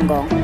成功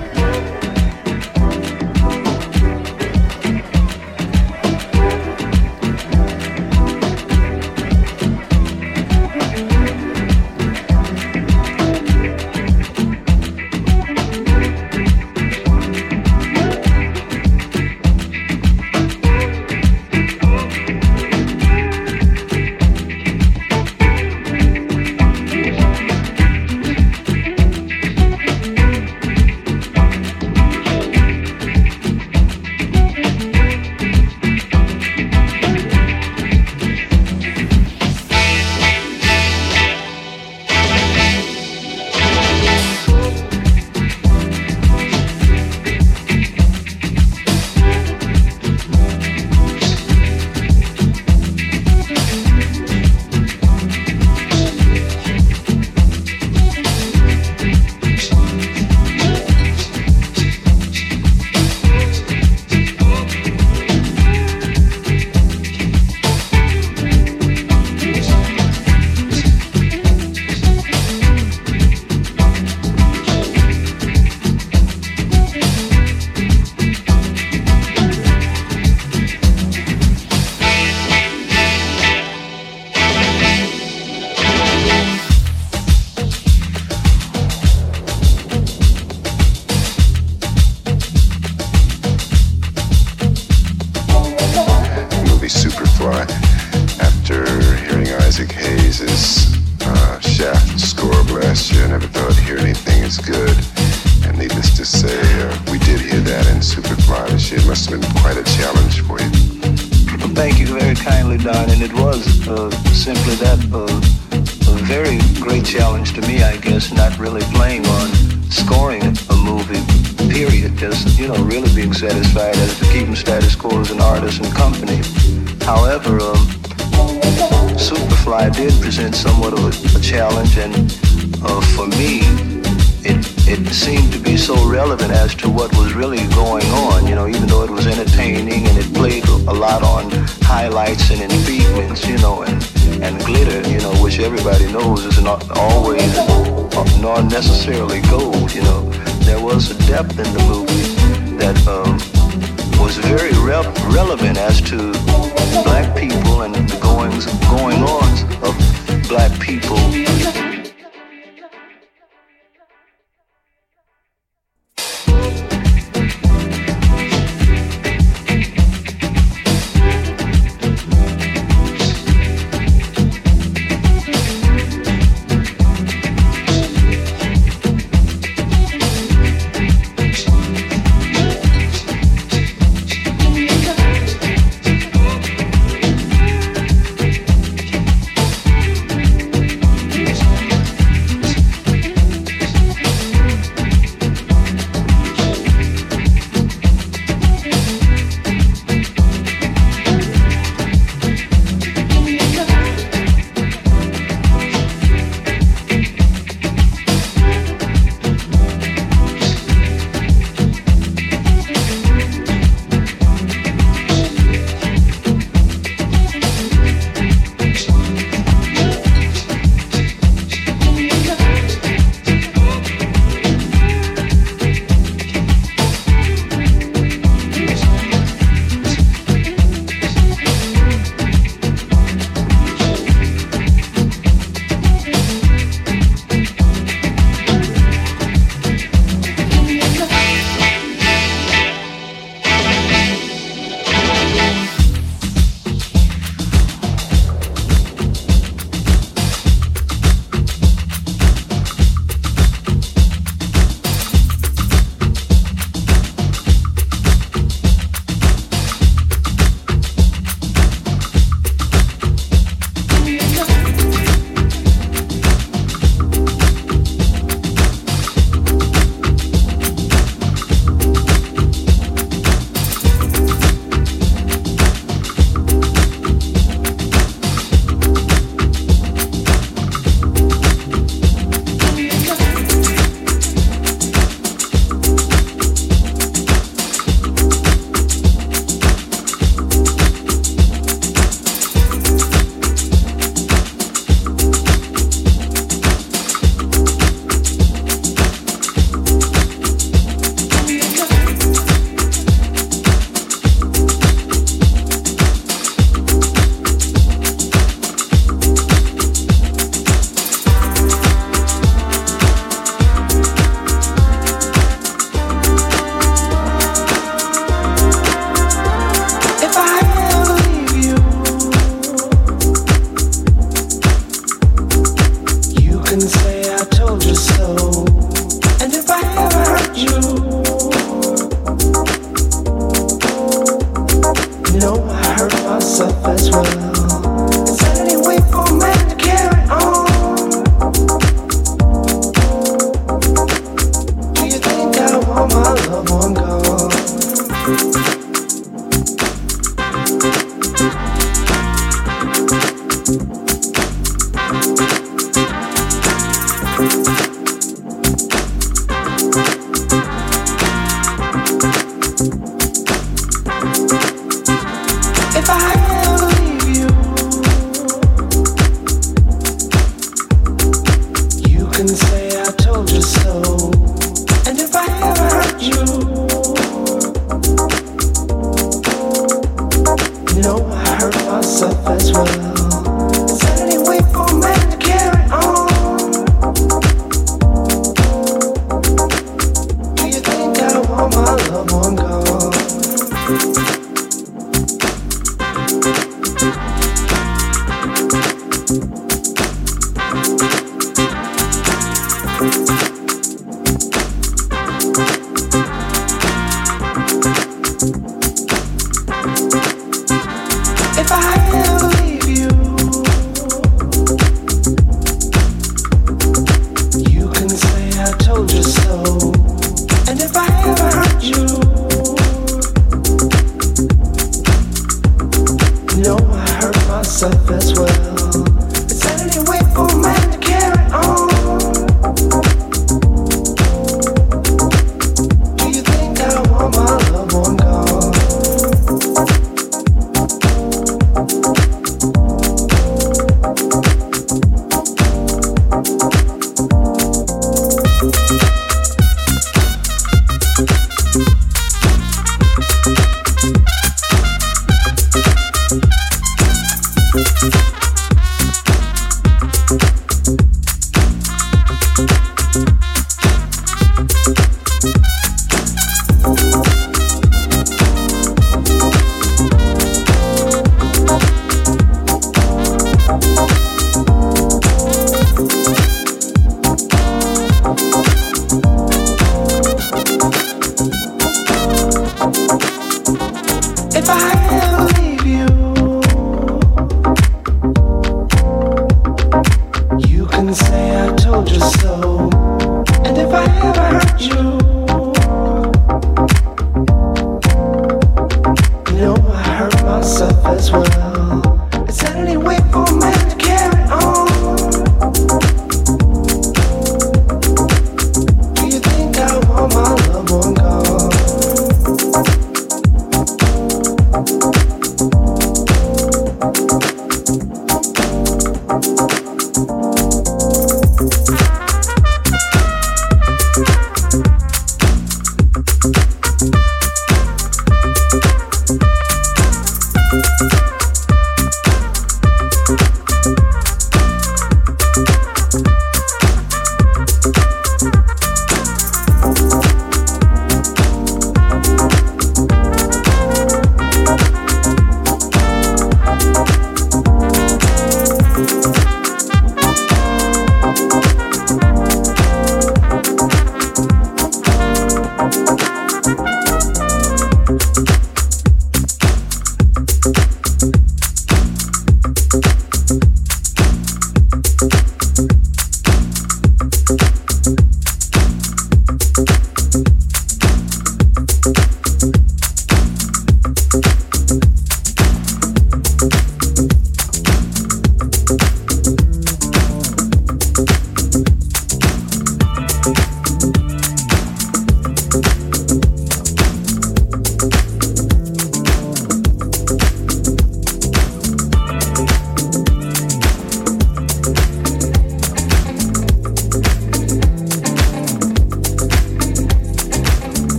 it was uh, simply that uh, a very great challenge to me, I guess, not really playing on scoring a movie, period. Just, you know, really being satisfied as to keeping status quo as an artist and company. However, um, Superfly did present somewhat of a, a challenge, and uh, for me, it, it seemed to be so relevant as to what was really going on, you know, even though it was entertaining and it played a lot on highlights and enfeeblements, you know, and, and glitter, you know, which everybody knows is not always uh, nor necessarily gold, you know. There was a depth in the movie that um, was very re- relevant as to black people and the goings going ons of black people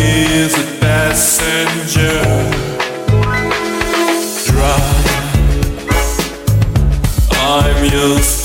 is a passenger. Drive, I'm your.